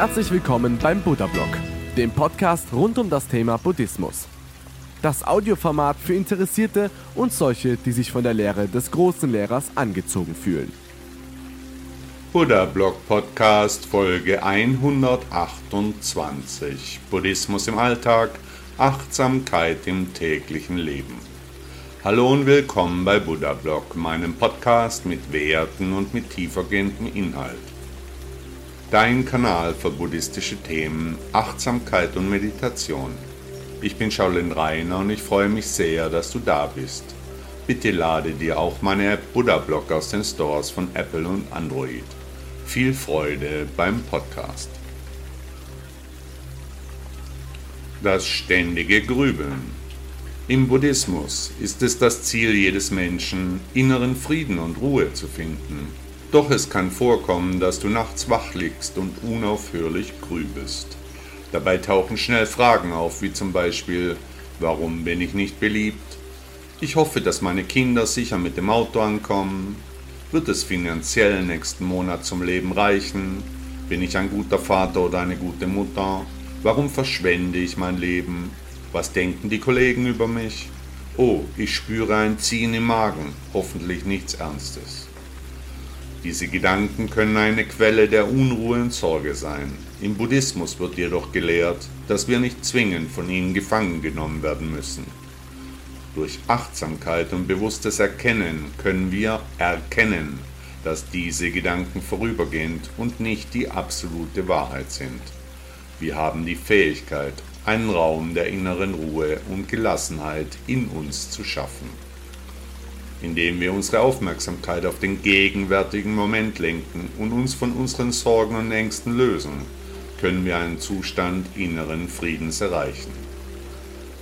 Herzlich willkommen beim Buddha Blog, dem Podcast rund um das Thema Buddhismus. Das Audioformat für Interessierte und solche, die sich von der Lehre des großen Lehrers angezogen fühlen. Buddha Blog Podcast Folge 128 Buddhismus im Alltag, Achtsamkeit im täglichen Leben. Hallo und willkommen bei Buddha Blog, meinem Podcast mit Werten und mit tiefergehendem Inhalt. Dein Kanal für buddhistische Themen, Achtsamkeit und Meditation. Ich bin Shaolin Rainer und ich freue mich sehr, dass du da bist. Bitte lade dir auch meine App Buddha Blog aus den Stores von Apple und Android. Viel Freude beim Podcast. Das ständige Grübeln. Im Buddhismus ist es das Ziel jedes Menschen, inneren Frieden und Ruhe zu finden. Doch es kann vorkommen, dass du nachts wach liegst und unaufhörlich grübelst. Dabei tauchen schnell Fragen auf, wie zum Beispiel, warum bin ich nicht beliebt? Ich hoffe, dass meine Kinder sicher mit dem Auto ankommen. Wird es finanziell nächsten Monat zum Leben reichen? Bin ich ein guter Vater oder eine gute Mutter? Warum verschwende ich mein Leben? Was denken die Kollegen über mich? Oh, ich spüre ein Ziehen im Magen, hoffentlich nichts Ernstes. Diese Gedanken können eine Quelle der Unruhe und Sorge sein. Im Buddhismus wird jedoch gelehrt, dass wir nicht zwingend von ihnen gefangen genommen werden müssen. Durch Achtsamkeit und bewusstes Erkennen können wir erkennen, dass diese Gedanken vorübergehend und nicht die absolute Wahrheit sind. Wir haben die Fähigkeit, einen Raum der inneren Ruhe und Gelassenheit in uns zu schaffen. Indem wir unsere Aufmerksamkeit auf den gegenwärtigen Moment lenken und uns von unseren Sorgen und Ängsten lösen, können wir einen Zustand inneren Friedens erreichen.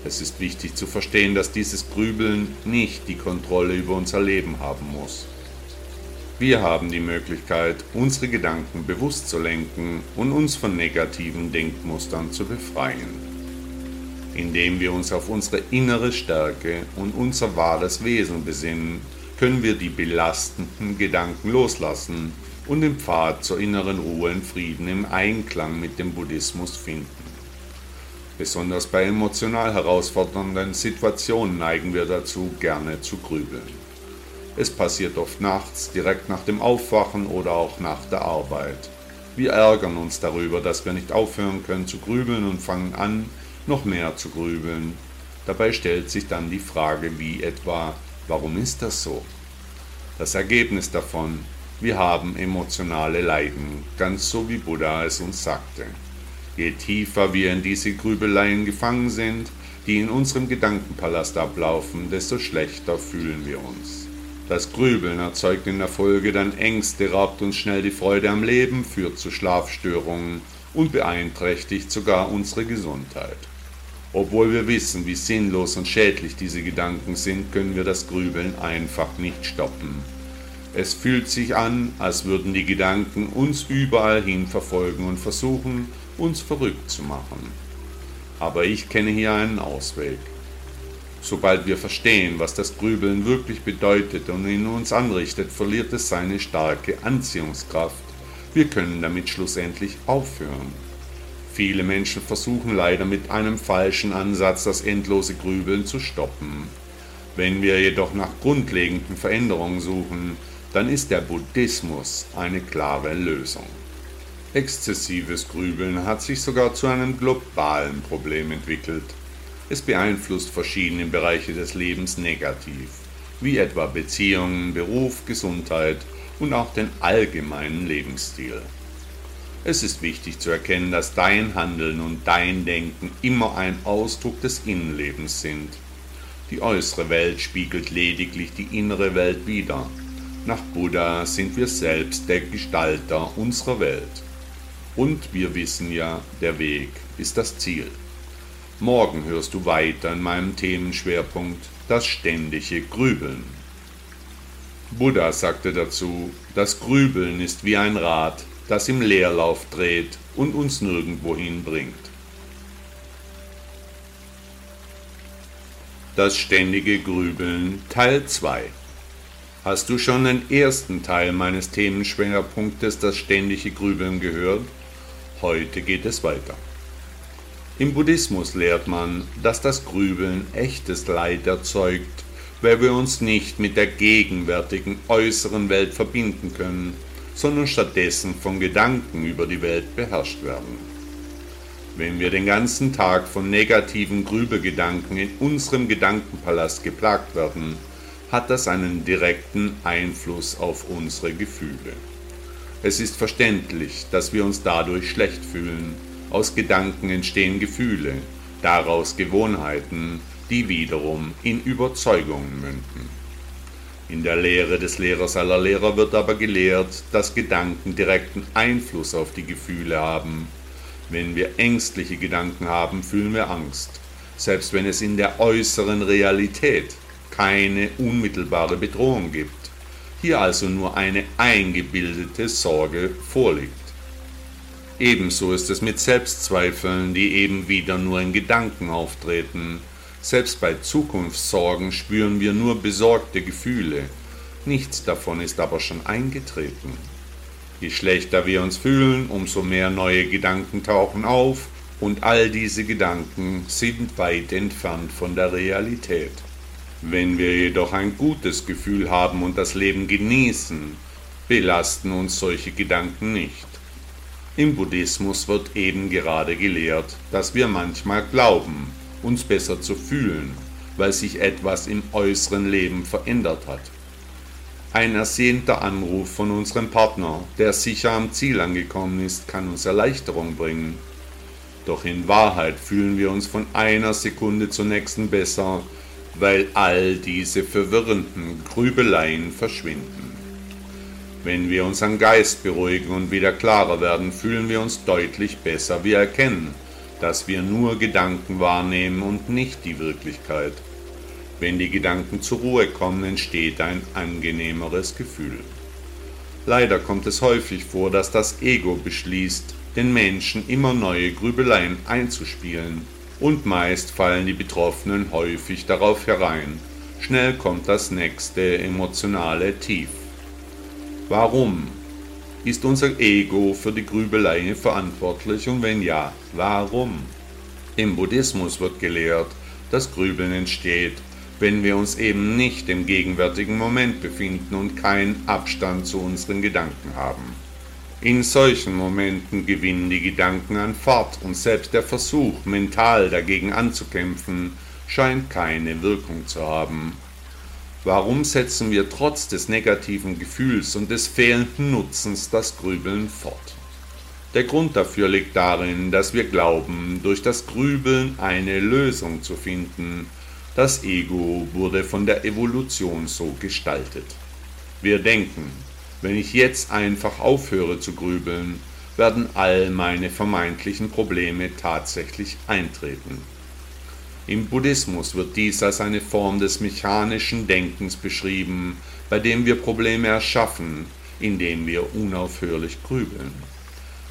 Es ist wichtig zu verstehen, dass dieses Grübeln nicht die Kontrolle über unser Leben haben muss. Wir haben die Möglichkeit, unsere Gedanken bewusst zu lenken und uns von negativen Denkmustern zu befreien indem wir uns auf unsere innere Stärke und unser wahres Wesen besinnen, können wir die belastenden Gedanken loslassen und den Pfad zur inneren Ruhe und Frieden im Einklang mit dem Buddhismus finden. Besonders bei emotional herausfordernden Situationen neigen wir dazu, gerne zu grübeln. Es passiert oft nachts, direkt nach dem Aufwachen oder auch nach der Arbeit. Wir ärgern uns darüber, dass wir nicht aufhören können zu grübeln und fangen an, noch mehr zu grübeln. Dabei stellt sich dann die Frage wie etwa, warum ist das so? Das Ergebnis davon, wir haben emotionale Leiden, ganz so wie Buddha es uns sagte. Je tiefer wir in diese Grübeleien gefangen sind, die in unserem Gedankenpalast ablaufen, desto schlechter fühlen wir uns. Das Grübeln erzeugt in der Folge dann Ängste, raubt uns schnell die Freude am Leben, führt zu Schlafstörungen und beeinträchtigt sogar unsere Gesundheit. Obwohl wir wissen, wie sinnlos und schädlich diese Gedanken sind, können wir das Grübeln einfach nicht stoppen. Es fühlt sich an, als würden die Gedanken uns überall hin verfolgen und versuchen, uns verrückt zu machen. Aber ich kenne hier einen Ausweg. Sobald wir verstehen, was das Grübeln wirklich bedeutet und in uns anrichtet, verliert es seine starke Anziehungskraft. Wir können damit schlussendlich aufhören. Viele Menschen versuchen leider mit einem falschen Ansatz das endlose Grübeln zu stoppen. Wenn wir jedoch nach grundlegenden Veränderungen suchen, dann ist der Buddhismus eine klare Lösung. Exzessives Grübeln hat sich sogar zu einem globalen Problem entwickelt. Es beeinflusst verschiedene Bereiche des Lebens negativ, wie etwa Beziehungen, Beruf, Gesundheit und auch den allgemeinen Lebensstil. Es ist wichtig zu erkennen, dass dein Handeln und dein Denken immer ein Ausdruck des Innenlebens sind. Die äußere Welt spiegelt lediglich die innere Welt wider. Nach Buddha sind wir selbst der Gestalter unserer Welt. Und wir wissen ja, der Weg ist das Ziel. Morgen hörst du weiter in meinem Themenschwerpunkt das ständige Grübeln. Buddha sagte dazu, das Grübeln ist wie ein Rad, das im Leerlauf dreht und uns nirgendwohin bringt. Das ständige Grübeln Teil 2 Hast du schon den ersten Teil meines Themenschwerpunktes das ständige Grübeln gehört? Heute geht es weiter. Im Buddhismus lehrt man, dass das Grübeln echtes Leid erzeugt, weil wir uns nicht mit der gegenwärtigen äußeren Welt verbinden können, sondern stattdessen von Gedanken über die Welt beherrscht werden. Wenn wir den ganzen Tag von negativen Grübelgedanken in unserem Gedankenpalast geplagt werden, hat das einen direkten Einfluss auf unsere Gefühle. Es ist verständlich, dass wir uns dadurch schlecht fühlen. Aus Gedanken entstehen Gefühle, daraus Gewohnheiten, die wiederum in Überzeugungen münden. In der Lehre des Lehrers aller Lehrer wird aber gelehrt, dass Gedanken direkten Einfluss auf die Gefühle haben. Wenn wir ängstliche Gedanken haben, fühlen wir Angst, selbst wenn es in der äußeren Realität keine unmittelbare Bedrohung gibt hier also nur eine eingebildete Sorge vorliegt. Ebenso ist es mit Selbstzweifeln, die eben wieder nur in Gedanken auftreten. Selbst bei Zukunftssorgen spüren wir nur besorgte Gefühle, nichts davon ist aber schon eingetreten. Je schlechter wir uns fühlen, umso mehr neue Gedanken tauchen auf, und all diese Gedanken sind weit entfernt von der Realität. Wenn wir jedoch ein gutes Gefühl haben und das Leben genießen, belasten uns solche Gedanken nicht. Im Buddhismus wird eben gerade gelehrt, dass wir manchmal glauben, uns besser zu fühlen, weil sich etwas im äußeren Leben verändert hat. Ein ersehnter Anruf von unserem Partner, der sicher am Ziel angekommen ist, kann uns Erleichterung bringen. Doch in Wahrheit fühlen wir uns von einer Sekunde zur nächsten besser, weil all diese verwirrenden Grübeleien verschwinden. Wenn wir unseren Geist beruhigen und wieder klarer werden, fühlen wir uns deutlich besser. Wir erkennen, dass wir nur Gedanken wahrnehmen und nicht die Wirklichkeit. Wenn die Gedanken zur Ruhe kommen, entsteht ein angenehmeres Gefühl. Leider kommt es häufig vor, dass das Ego beschließt, den Menschen immer neue Grübeleien einzuspielen und meist fallen die Betroffenen häufig darauf herein. Schnell kommt das nächste emotionale Tief. Warum? Ist unser Ego für die Grübelei verantwortlich und wenn ja, warum? Im Buddhismus wird gelehrt, dass Grübeln entsteht, wenn wir uns eben nicht im gegenwärtigen Moment befinden und keinen Abstand zu unseren Gedanken haben. In solchen Momenten gewinnen die Gedanken an Fahrt und selbst der Versuch, mental dagegen anzukämpfen, scheint keine Wirkung zu haben. Warum setzen wir trotz des negativen Gefühls und des fehlenden Nutzens das Grübeln fort? Der Grund dafür liegt darin, dass wir glauben, durch das Grübeln eine Lösung zu finden. Das Ego wurde von der Evolution so gestaltet. Wir denken, wenn ich jetzt einfach aufhöre zu grübeln, werden all meine vermeintlichen Probleme tatsächlich eintreten. Im Buddhismus wird dies als eine Form des mechanischen Denkens beschrieben, bei dem wir Probleme erschaffen, indem wir unaufhörlich grübeln.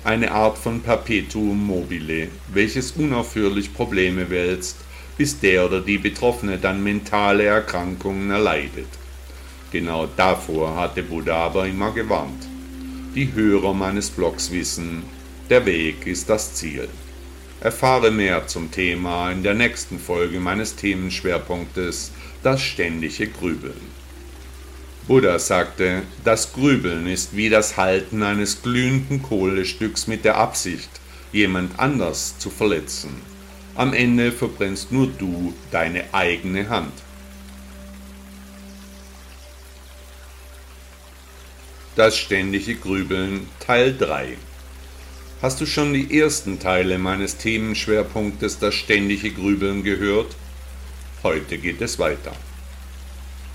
Eine Art von Perpetuum mobile, welches unaufhörlich Probleme wälzt, bis der oder die Betroffene dann mentale Erkrankungen erleidet. Genau davor hatte Buddha aber immer gewarnt. Die Hörer meines Blogs wissen, der Weg ist das Ziel. Erfahre mehr zum Thema in der nächsten Folge meines Themenschwerpunktes Das ständige Grübeln. Buddha sagte, das Grübeln ist wie das Halten eines glühenden Kohlestücks mit der Absicht, jemand anders zu verletzen. Am Ende verbrennst nur du deine eigene Hand. Das ständige Grübeln Teil 3 Hast du schon die ersten Teile meines Themenschwerpunktes Das ständige Grübeln gehört? Heute geht es weiter.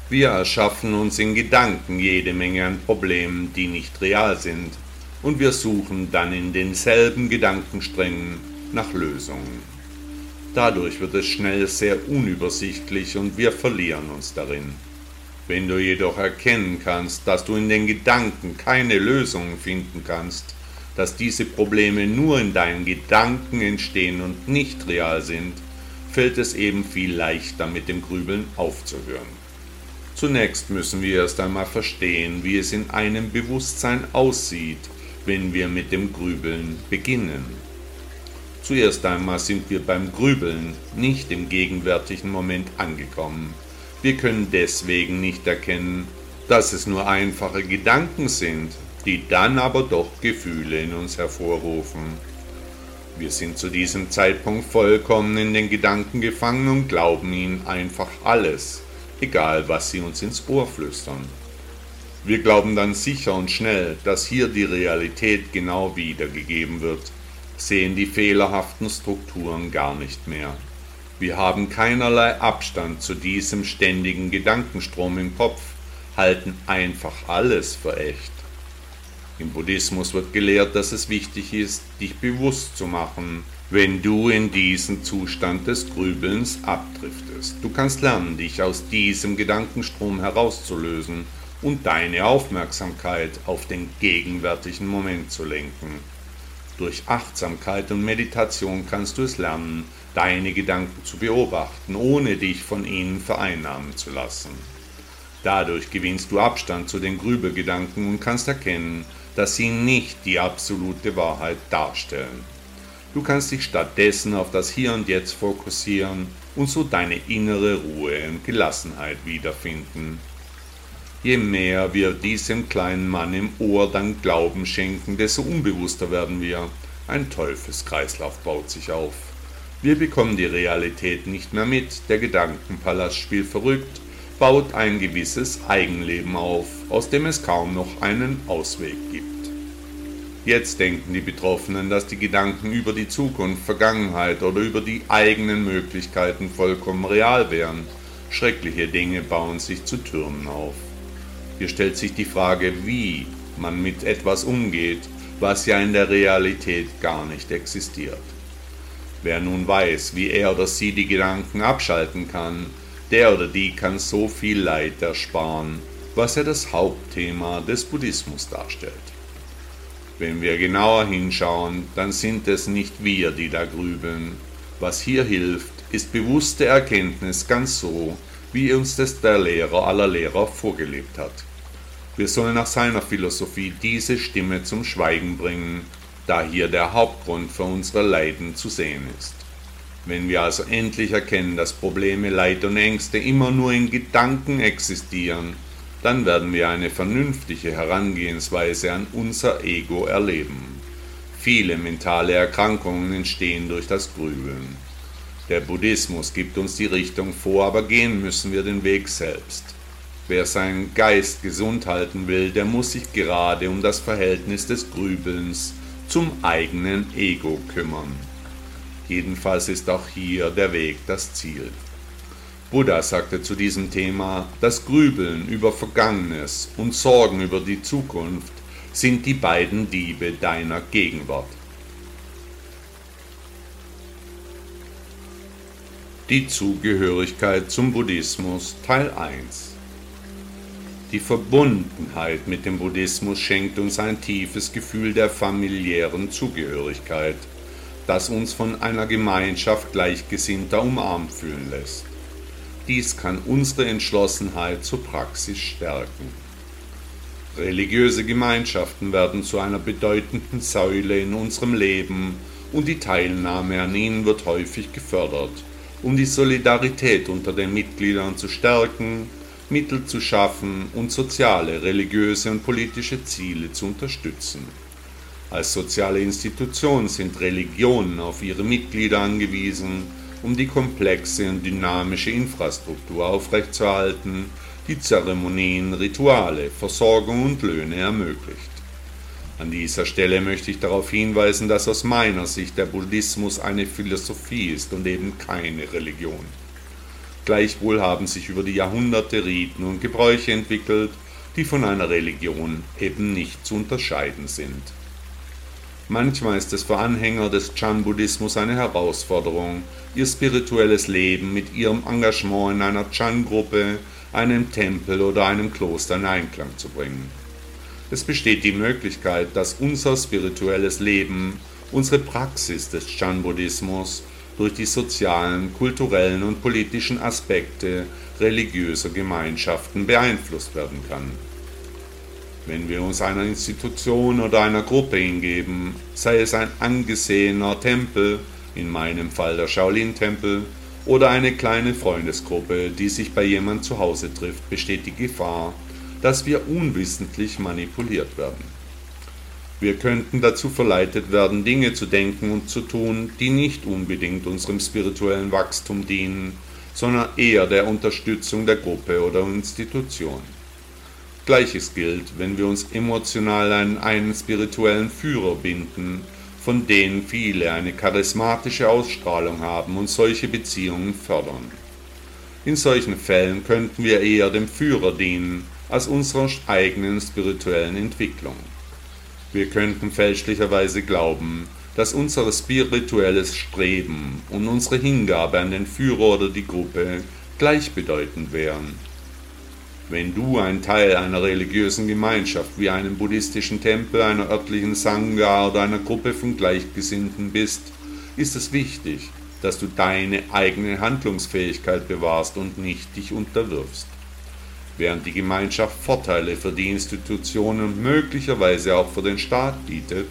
Wir erschaffen uns in Gedanken jede Menge an Problemen, die nicht real sind, und wir suchen dann in denselben Gedankensträngen nach Lösungen. Dadurch wird es schnell sehr unübersichtlich und wir verlieren uns darin. Wenn du jedoch erkennen kannst, dass du in den Gedanken keine Lösungen finden kannst, dass diese Probleme nur in deinen Gedanken entstehen und nicht real sind, fällt es eben viel leichter mit dem Grübeln aufzuhören. Zunächst müssen wir erst einmal verstehen, wie es in einem Bewusstsein aussieht, wenn wir mit dem Grübeln beginnen. Zuerst einmal sind wir beim Grübeln nicht im gegenwärtigen Moment angekommen. Wir können deswegen nicht erkennen, dass es nur einfache Gedanken sind, die dann aber doch Gefühle in uns hervorrufen. Wir sind zu diesem Zeitpunkt vollkommen in den Gedanken gefangen und glauben ihnen einfach alles, egal was sie uns ins Ohr flüstern. Wir glauben dann sicher und schnell, dass hier die Realität genau wiedergegeben wird, sehen die fehlerhaften Strukturen gar nicht mehr. Wir haben keinerlei Abstand zu diesem ständigen Gedankenstrom im Kopf, halten einfach alles für echt. Im Buddhismus wird gelehrt, dass es wichtig ist, dich bewusst zu machen, wenn du in diesen Zustand des Grübelns abdriftest. Du kannst lernen, dich aus diesem Gedankenstrom herauszulösen und deine Aufmerksamkeit auf den gegenwärtigen Moment zu lenken. Durch Achtsamkeit und Meditation kannst du es lernen, deine Gedanken zu beobachten, ohne dich von ihnen vereinnahmen zu lassen. Dadurch gewinnst du Abstand zu den Grübelgedanken und kannst erkennen, dass sie nicht die absolute Wahrheit darstellen. Du kannst dich stattdessen auf das Hier und Jetzt fokussieren und so deine innere Ruhe und Gelassenheit wiederfinden. Je mehr wir diesem kleinen Mann im Ohr dann Glauben schenken, desto unbewusster werden wir. Ein Teufelskreislauf baut sich auf. Wir bekommen die Realität nicht mehr mit, der Gedankenpalast spielt verrückt, baut ein gewisses Eigenleben auf, aus dem es kaum noch einen Ausweg gibt. Jetzt denken die Betroffenen, dass die Gedanken über die Zukunft, Vergangenheit oder über die eigenen Möglichkeiten vollkommen real wären. Schreckliche Dinge bauen sich zu Türmen auf. Hier stellt sich die Frage, wie man mit etwas umgeht, was ja in der Realität gar nicht existiert. Wer nun weiß, wie er oder sie die Gedanken abschalten kann, der oder die kann so viel Leid ersparen, was ja das Hauptthema des Buddhismus darstellt. Wenn wir genauer hinschauen, dann sind es nicht wir, die da grübeln. Was hier hilft, ist bewusste Erkenntnis ganz so, wie uns das der Lehrer aller Lehrer vorgelebt hat. Wir sollen nach seiner Philosophie diese Stimme zum Schweigen bringen, da hier der Hauptgrund für unsere Leiden zu sehen ist. Wenn wir also endlich erkennen, dass Probleme, Leid und Ängste immer nur in Gedanken existieren, dann werden wir eine vernünftige Herangehensweise an unser Ego erleben. Viele mentale Erkrankungen entstehen durch das Grübeln. Der Buddhismus gibt uns die Richtung vor, aber gehen müssen wir den Weg selbst. Wer seinen Geist gesund halten will, der muss sich gerade um das Verhältnis des Grübelns zum eigenen Ego kümmern. Jedenfalls ist auch hier der Weg das Ziel. Buddha sagte zu diesem Thema, das Grübeln über Vergangenes und Sorgen über die Zukunft sind die beiden Diebe deiner Gegenwart. Die Zugehörigkeit zum Buddhismus Teil 1 die Verbundenheit mit dem Buddhismus schenkt uns ein tiefes Gefühl der familiären Zugehörigkeit, das uns von einer Gemeinschaft Gleichgesinnter umarmt fühlen lässt. Dies kann unsere Entschlossenheit zur Praxis stärken. Religiöse Gemeinschaften werden zu einer bedeutenden Säule in unserem Leben und die Teilnahme an ihnen wird häufig gefördert, um die Solidarität unter den Mitgliedern zu stärken Mittel zu schaffen und soziale, religiöse und politische Ziele zu unterstützen. Als soziale Institution sind Religionen auf ihre Mitglieder angewiesen, um die komplexe und dynamische Infrastruktur aufrechtzuerhalten, die Zeremonien, Rituale, Versorgung und Löhne ermöglicht. An dieser Stelle möchte ich darauf hinweisen, dass aus meiner Sicht der Buddhismus eine Philosophie ist und eben keine Religion. Gleichwohl haben sich über die Jahrhunderte Riten und Gebräuche entwickelt, die von einer Religion eben nicht zu unterscheiden sind. Manchmal ist es für Anhänger des Chan-Buddhismus eine Herausforderung, ihr spirituelles Leben mit ihrem Engagement in einer Chan-Gruppe, einem Tempel oder einem Kloster in Einklang zu bringen. Es besteht die Möglichkeit, dass unser spirituelles Leben, unsere Praxis des Chan-Buddhismus durch die sozialen, kulturellen und politischen Aspekte religiöser Gemeinschaften beeinflusst werden kann. Wenn wir uns einer Institution oder einer Gruppe hingeben, sei es ein angesehener Tempel, in meinem Fall der Shaolin-Tempel, oder eine kleine Freundesgruppe, die sich bei jemand zu Hause trifft, besteht die Gefahr, dass wir unwissentlich manipuliert werden. Wir könnten dazu verleitet werden, Dinge zu denken und zu tun, die nicht unbedingt unserem spirituellen Wachstum dienen, sondern eher der Unterstützung der Gruppe oder Institution. Gleiches gilt, wenn wir uns emotional an einen spirituellen Führer binden, von denen viele eine charismatische Ausstrahlung haben und solche Beziehungen fördern. In solchen Fällen könnten wir eher dem Führer dienen als unserer eigenen spirituellen Entwicklung. Wir könnten fälschlicherweise glauben, dass unser spirituelles Streben und unsere Hingabe an den Führer oder die Gruppe gleichbedeutend wären wenn du ein Teil einer religiösen Gemeinschaft wie einem buddhistischen Tempel, einer örtlichen Sangha oder einer Gruppe von Gleichgesinnten bist, ist es wichtig, dass du deine eigene Handlungsfähigkeit bewahrst und nicht dich unterwirfst. Während die Gemeinschaft Vorteile für die Institutionen und möglicherweise auch für den Staat bietet,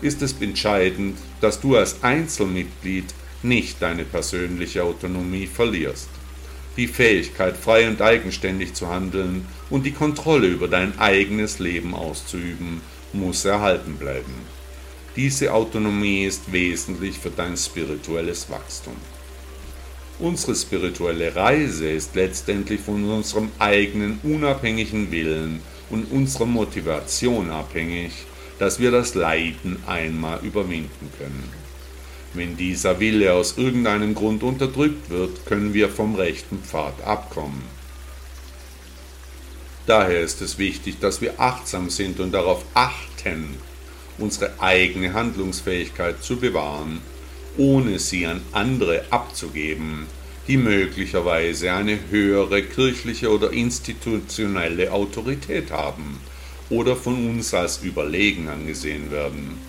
ist es entscheidend, dass du als Einzelmitglied nicht deine persönliche Autonomie verlierst die Fähigkeit, frei und eigenständig zu handeln und die Kontrolle über dein eigenes Leben auszuüben, muss erhalten bleiben. Diese Autonomie ist wesentlich für dein spirituelles Wachstum. Unsere spirituelle Reise ist letztendlich von unserem eigenen unabhängigen Willen und unserer Motivation abhängig, dass wir das Leiden einmal überwinden können. Wenn dieser Wille aus irgendeinem Grund unterdrückt wird, können wir vom rechten Pfad abkommen. Daher ist es wichtig, dass wir achtsam sind und darauf achten, unsere eigene Handlungsfähigkeit zu bewahren, ohne sie an andere abzugeben, die möglicherweise eine höhere kirchliche oder institutionelle Autorität haben oder von uns als überlegen angesehen werden.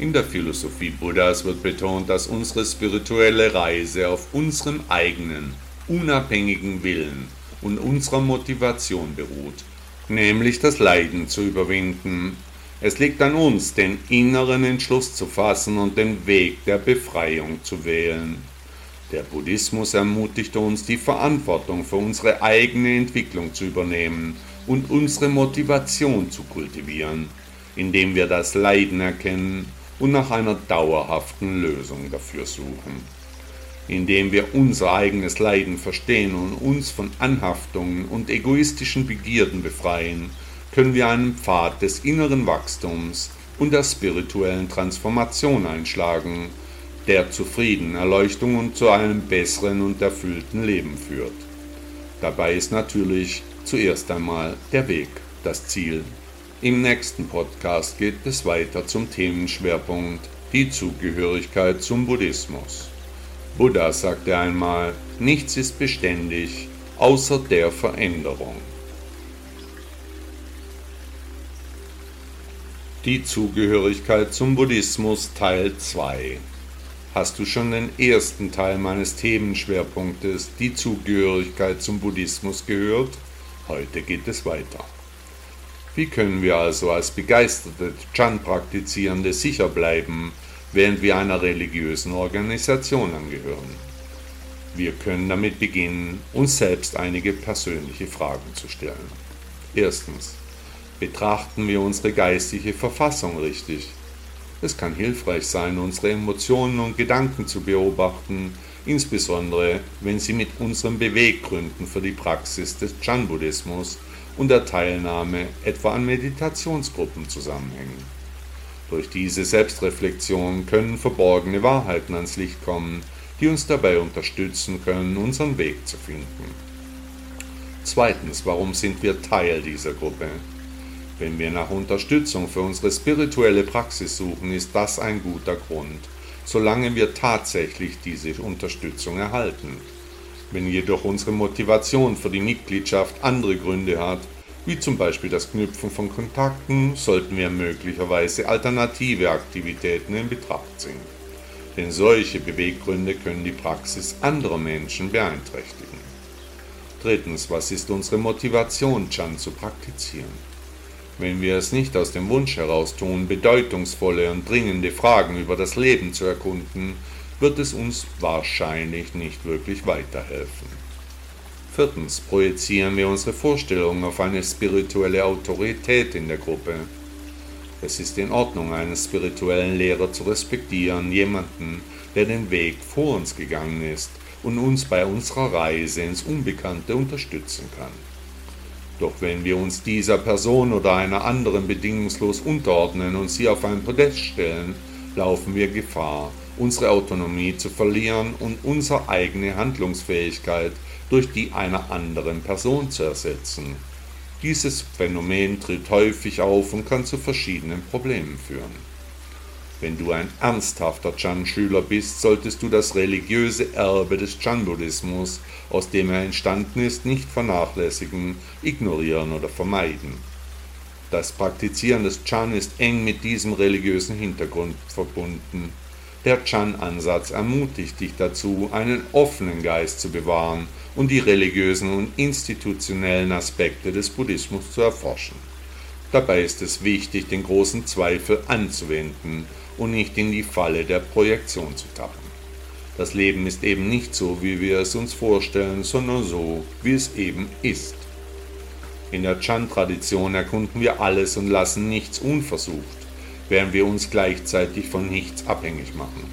In der Philosophie Buddhas wird betont, dass unsere spirituelle Reise auf unserem eigenen, unabhängigen Willen und unserer Motivation beruht, nämlich das Leiden zu überwinden. Es liegt an uns, den inneren Entschluss zu fassen und den Weg der Befreiung zu wählen. Der Buddhismus ermutigt uns, die Verantwortung für unsere eigene Entwicklung zu übernehmen und unsere Motivation zu kultivieren, indem wir das Leiden erkennen und nach einer dauerhaften Lösung dafür suchen. Indem wir unser eigenes Leiden verstehen und uns von Anhaftungen und egoistischen Begierden befreien, können wir einen Pfad des inneren Wachstums und der spirituellen Transformation einschlagen, der zu Frieden, Erleuchtung und zu einem besseren und erfüllten Leben führt. Dabei ist natürlich zuerst einmal der Weg das Ziel. Im nächsten Podcast geht es weiter zum Themenschwerpunkt die Zugehörigkeit zum Buddhismus. Buddha sagte einmal, nichts ist beständig außer der Veränderung. Die Zugehörigkeit zum Buddhismus Teil 2 Hast du schon den ersten Teil meines Themenschwerpunktes, die Zugehörigkeit zum Buddhismus, gehört? Heute geht es weiter. Wie können wir also als begeisterte Chan-Praktizierende sicher bleiben, während wir einer religiösen Organisation angehören? Wir können damit beginnen, uns selbst einige persönliche Fragen zu stellen. Erstens. Betrachten wir unsere geistige Verfassung richtig? Es kann hilfreich sein, unsere Emotionen und Gedanken zu beobachten, insbesondere wenn sie mit unseren Beweggründen für die Praxis des Chan-Buddhismus und der Teilnahme etwa an Meditationsgruppen zusammenhängen. Durch diese Selbstreflexion können verborgene Wahrheiten ans Licht kommen, die uns dabei unterstützen können, unseren Weg zu finden. Zweitens, warum sind wir Teil dieser Gruppe? Wenn wir nach Unterstützung für unsere spirituelle Praxis suchen, ist das ein guter Grund, solange wir tatsächlich diese Unterstützung erhalten. Wenn jedoch unsere Motivation für die Mitgliedschaft andere Gründe hat, wie zum Beispiel das Knüpfen von Kontakten, sollten wir möglicherweise alternative Aktivitäten in Betracht ziehen. Denn solche Beweggründe können die Praxis anderer Menschen beeinträchtigen. Drittens, was ist unsere Motivation, Chan zu praktizieren? Wenn wir es nicht aus dem Wunsch heraus tun, bedeutungsvolle und dringende Fragen über das Leben zu erkunden, wird es uns wahrscheinlich nicht wirklich weiterhelfen. Viertens projizieren wir unsere Vorstellungen auf eine spirituelle Autorität in der Gruppe. Es ist in Ordnung, einen spirituellen Lehrer zu respektieren, jemanden, der den Weg vor uns gegangen ist und uns bei unserer Reise ins Unbekannte unterstützen kann. Doch wenn wir uns dieser Person oder einer anderen bedingungslos unterordnen und sie auf ein Podest stellen, laufen wir Gefahr, unsere Autonomie zu verlieren und unsere eigene Handlungsfähigkeit durch die einer anderen Person zu ersetzen. Dieses Phänomen tritt häufig auf und kann zu verschiedenen Problemen führen. Wenn du ein ernsthafter Chan-Schüler bist, solltest du das religiöse Erbe des Chan-Buddhismus, aus dem er entstanden ist, nicht vernachlässigen, ignorieren oder vermeiden. Das Praktizieren des Chan ist eng mit diesem religiösen Hintergrund verbunden. Der Chan-Ansatz ermutigt dich dazu, einen offenen Geist zu bewahren und die religiösen und institutionellen Aspekte des Buddhismus zu erforschen. Dabei ist es wichtig, den großen Zweifel anzuwenden und nicht in die Falle der Projektion zu tappen. Das Leben ist eben nicht so, wie wir es uns vorstellen, sondern so, wie es eben ist. In der Chan-Tradition erkunden wir alles und lassen nichts unversucht, während wir uns gleichzeitig von nichts abhängig machen.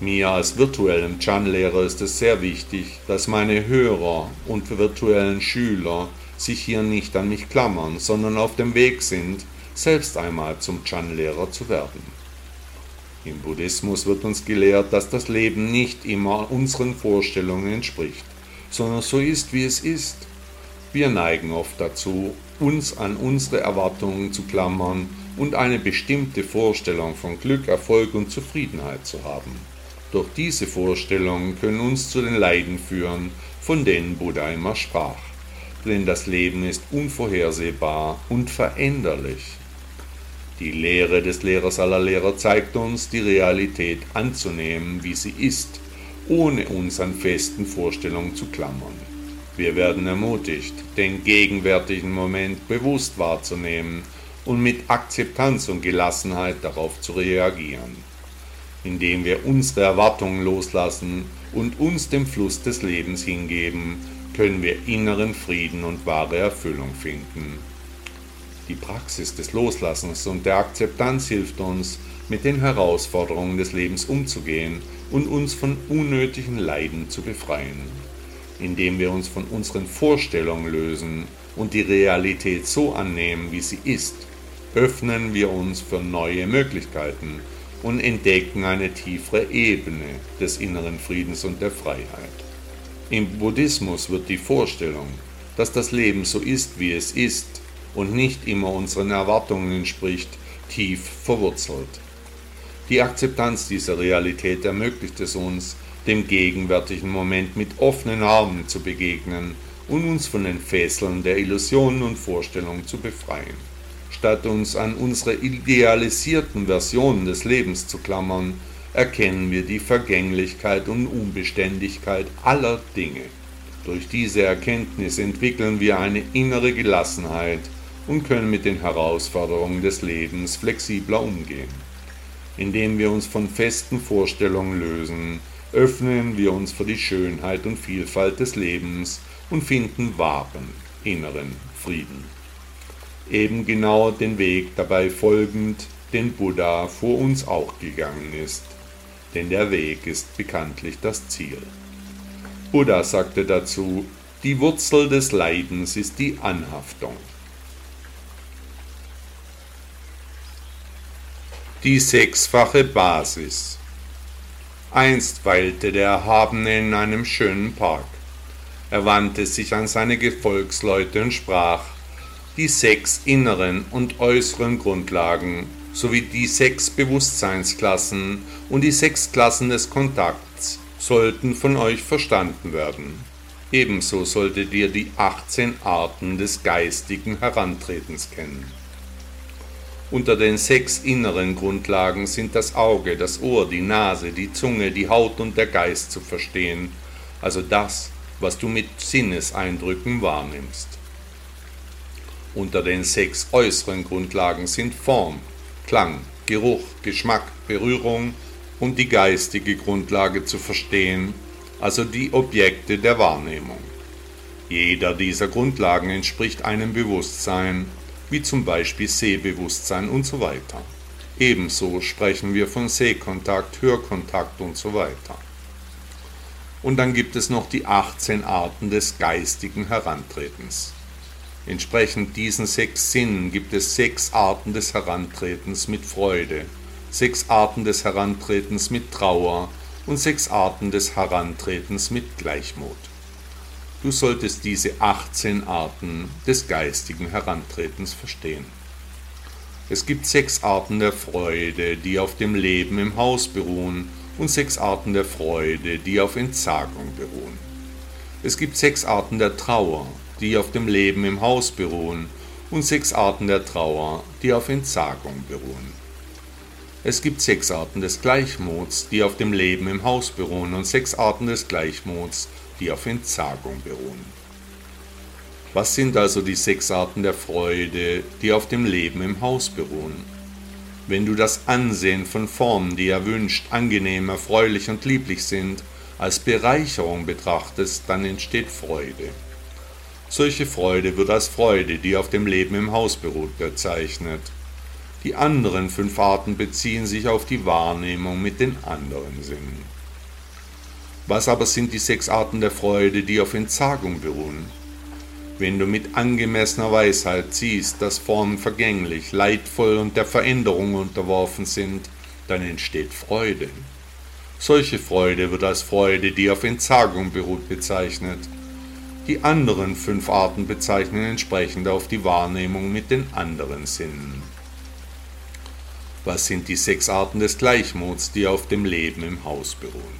Mir als virtuellem Chan-Lehrer ist es sehr wichtig, dass meine Hörer und virtuellen Schüler sich hier nicht an mich klammern, sondern auf dem Weg sind, selbst einmal zum Chan-Lehrer zu werden. Im Buddhismus wird uns gelehrt, dass das Leben nicht immer unseren Vorstellungen entspricht, sondern so ist, wie es ist. Wir neigen oft dazu, uns an unsere Erwartungen zu klammern und eine bestimmte Vorstellung von Glück, Erfolg und Zufriedenheit zu haben. Doch diese Vorstellungen können uns zu den Leiden führen, von denen Buddha immer sprach. Denn das Leben ist unvorhersehbar und veränderlich. Die Lehre des Lehrers aller Lehrer zeigt uns, die Realität anzunehmen, wie sie ist, ohne uns an festen Vorstellungen zu klammern. Wir werden ermutigt, den gegenwärtigen Moment bewusst wahrzunehmen und mit Akzeptanz und Gelassenheit darauf zu reagieren. Indem wir unsere Erwartungen loslassen und uns dem Fluss des Lebens hingeben, können wir inneren Frieden und wahre Erfüllung finden. Die Praxis des Loslassens und der Akzeptanz hilft uns, mit den Herausforderungen des Lebens umzugehen und uns von unnötigen Leiden zu befreien. Indem wir uns von unseren Vorstellungen lösen und die Realität so annehmen, wie sie ist, öffnen wir uns für neue Möglichkeiten und entdecken eine tiefere Ebene des inneren Friedens und der Freiheit. Im Buddhismus wird die Vorstellung, dass das Leben so ist, wie es ist, und nicht immer unseren Erwartungen entspricht, tief verwurzelt. Die Akzeptanz dieser Realität ermöglicht es uns, dem gegenwärtigen Moment mit offenen Armen zu begegnen und uns von den Fesseln der Illusionen und Vorstellungen zu befreien. Statt uns an unsere idealisierten Versionen des Lebens zu klammern, erkennen wir die Vergänglichkeit und Unbeständigkeit aller Dinge. Durch diese Erkenntnis entwickeln wir eine innere Gelassenheit, und können mit den Herausforderungen des Lebens flexibler umgehen. Indem wir uns von festen Vorstellungen lösen, öffnen wir uns für die Schönheit und Vielfalt des Lebens und finden wahren inneren Frieden. Eben genau den Weg dabei folgend, den Buddha vor uns auch gegangen ist, denn der Weg ist bekanntlich das Ziel. Buddha sagte dazu, die Wurzel des Leidens ist die Anhaftung. die sechsfache Basis. Einst weilte der Erhabene in einem schönen Park. Er wandte sich an seine Gefolgsleute und sprach, die sechs inneren und äußeren Grundlagen sowie die sechs Bewusstseinsklassen und die sechs Klassen des Kontakts sollten von euch verstanden werden. Ebenso solltet ihr die 18 Arten des geistigen Herantretens kennen. Unter den sechs inneren Grundlagen sind das Auge, das Ohr, die Nase, die Zunge, die Haut und der Geist zu verstehen, also das, was du mit Sinneseindrücken wahrnimmst. Unter den sechs äußeren Grundlagen sind Form, Klang, Geruch, Geschmack, Berührung und die geistige Grundlage zu verstehen, also die Objekte der Wahrnehmung. Jeder dieser Grundlagen entspricht einem Bewusstsein, wie zum Beispiel Sehbewusstsein und so weiter. Ebenso sprechen wir von Sehkontakt, Hörkontakt und so weiter. Und dann gibt es noch die 18 Arten des geistigen Herantretens. Entsprechend diesen sechs Sinnen gibt es sechs Arten des Herantretens mit Freude, sechs Arten des Herantretens mit Trauer und sechs Arten des Herantretens mit Gleichmut. Du solltest diese 18 Arten des geistigen Herantretens verstehen. Es gibt sechs Arten der Freude, die auf dem Leben im Haus beruhen, und sechs Arten der Freude, die auf Entsagung beruhen. Es gibt sechs Arten der Trauer, die auf dem Leben im Haus beruhen, und sechs Arten der Trauer, die auf Entsagung beruhen. Es gibt sechs Arten des Gleichmuts, die auf dem Leben im Haus beruhen, und sechs Arten des Gleichmuts, die auf Entsagung beruhen. Was sind also die sechs Arten der Freude, die auf dem Leben im Haus beruhen? Wenn du das Ansehen von Formen, die erwünscht, angenehm, erfreulich und lieblich sind, als Bereicherung betrachtest, dann entsteht Freude. Solche Freude wird als Freude, die auf dem Leben im Haus beruht, bezeichnet. Die anderen fünf Arten beziehen sich auf die Wahrnehmung mit den anderen Sinnen. Was aber sind die sechs Arten der Freude, die auf Entsagung beruhen? Wenn du mit angemessener Weisheit siehst, dass Formen vergänglich, leidvoll und der Veränderung unterworfen sind, dann entsteht Freude. Solche Freude wird als Freude, die auf Entsagung beruht, bezeichnet. Die anderen fünf Arten bezeichnen entsprechend auf die Wahrnehmung mit den anderen Sinnen. Was sind die sechs Arten des Gleichmuts, die auf dem Leben im Haus beruhen?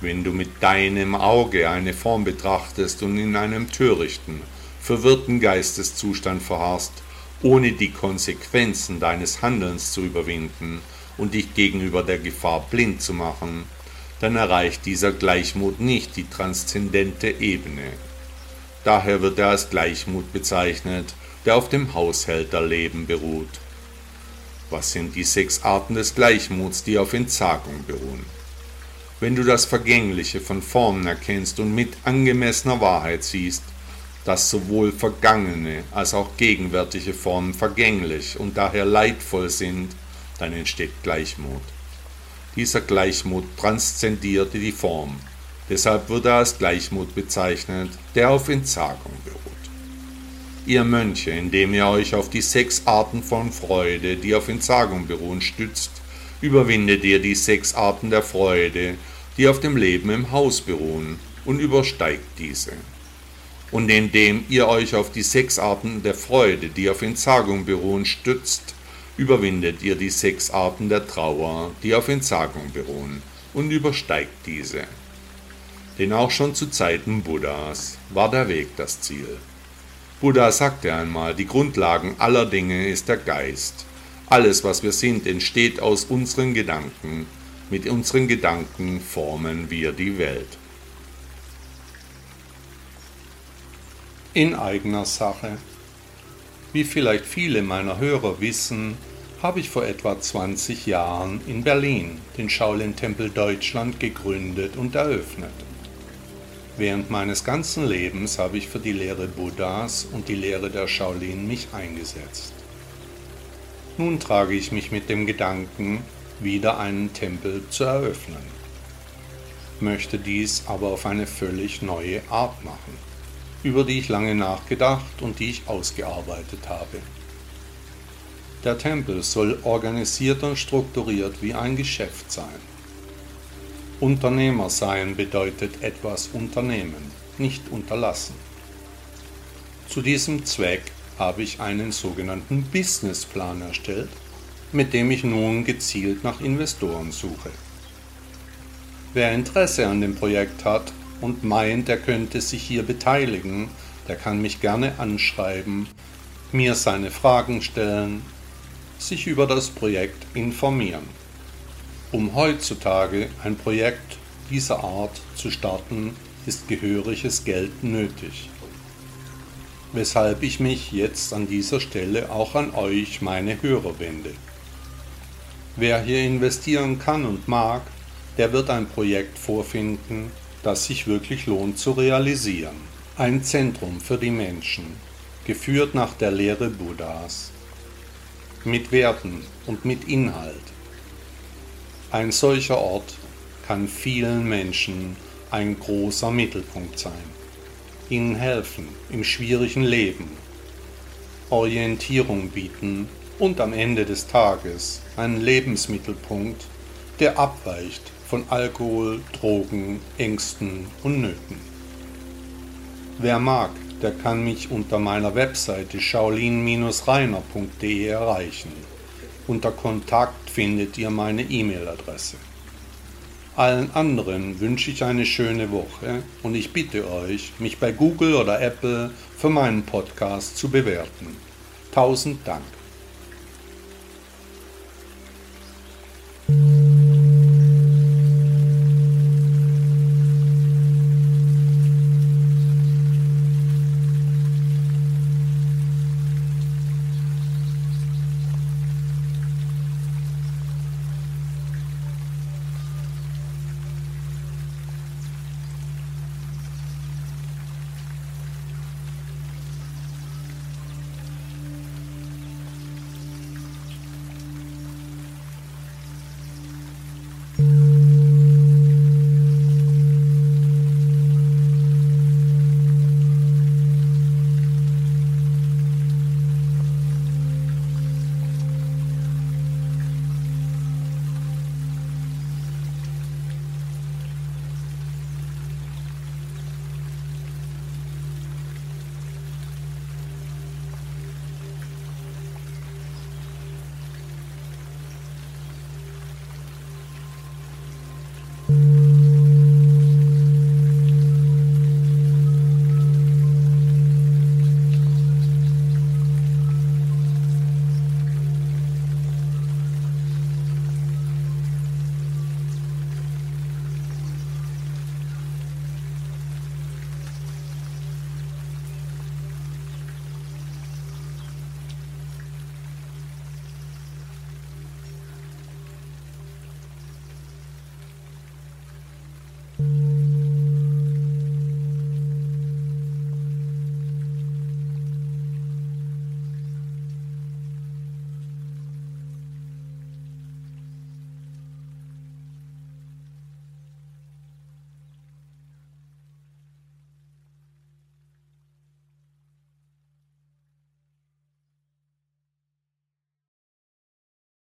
Wenn du mit deinem Auge eine Form betrachtest und in einem törichten, verwirrten Geisteszustand verharrst, ohne die Konsequenzen deines Handelns zu überwinden und dich gegenüber der Gefahr blind zu machen, dann erreicht dieser Gleichmut nicht die transzendente Ebene. Daher wird er als Gleichmut bezeichnet, der auf dem Haushälterleben beruht. Was sind die sechs Arten des Gleichmuts, die auf Entsagung beruhen? Wenn du das Vergängliche von Formen erkennst und mit angemessener Wahrheit siehst, dass sowohl vergangene als auch gegenwärtige Formen vergänglich und daher leidvoll sind, dann entsteht Gleichmut. Dieser Gleichmut transzendierte die Form. Deshalb wird er als Gleichmut bezeichnet, der auf Entsagung beruht. Ihr Mönche, indem ihr euch auf die sechs Arten von Freude, die auf Entsagung beruhen, stützt, überwindet ihr die sechs Arten der Freude, die auf dem Leben im Haus beruhen, und übersteigt diese. Und indem ihr euch auf die sechs Arten der Freude, die auf Entsagung beruhen, stützt, überwindet ihr die sechs Arten der Trauer, die auf Entsagung beruhen, und übersteigt diese. Denn auch schon zu Zeiten Buddhas war der Weg das Ziel. Buddha sagte einmal, die Grundlagen aller Dinge ist der Geist. Alles, was wir sind, entsteht aus unseren Gedanken. Mit unseren Gedanken formen wir die Welt. In eigener Sache wie vielleicht viele meiner Hörer wissen, habe ich vor etwa 20 Jahren in Berlin den Shaolin-Tempel Deutschland gegründet und eröffnet. Während meines ganzen Lebens habe ich für die Lehre Buddhas und die Lehre der Shaolin mich eingesetzt. Nun trage ich mich mit dem Gedanken, wieder einen Tempel zu eröffnen, möchte dies aber auf eine völlig neue Art machen über die ich lange nachgedacht und die ich ausgearbeitet habe. Der Tempel soll organisiert und strukturiert wie ein Geschäft sein. Unternehmer sein bedeutet etwas unternehmen, nicht unterlassen. Zu diesem Zweck habe ich einen sogenannten Businessplan erstellt, mit dem ich nun gezielt nach Investoren suche. Wer Interesse an dem Projekt hat, und meint, er könnte sich hier beteiligen, der kann mich gerne anschreiben, mir seine Fragen stellen, sich über das Projekt informieren. Um heutzutage ein Projekt dieser Art zu starten, ist gehöriges Geld nötig. weshalb ich mich jetzt an dieser Stelle auch an euch, meine Hörer, wende. Wer hier investieren kann und mag, der wird ein Projekt vorfinden, das sich wirklich lohnt zu realisieren. Ein Zentrum für die Menschen, geführt nach der Lehre Buddhas, mit Werten und mit Inhalt. Ein solcher Ort kann vielen Menschen ein großer Mittelpunkt sein, ihnen helfen im schwierigen Leben, Orientierung bieten und am Ende des Tages einen Lebensmittelpunkt, der abweicht von Alkohol, Drogen, Ängsten und Nöten. Wer mag, der kann mich unter meiner Webseite shaolin-reiner.de erreichen. Unter Kontakt findet ihr meine E-Mail-Adresse. Allen anderen wünsche ich eine schöne Woche und ich bitte euch, mich bei Google oder Apple für meinen Podcast zu bewerten. Tausend Dank.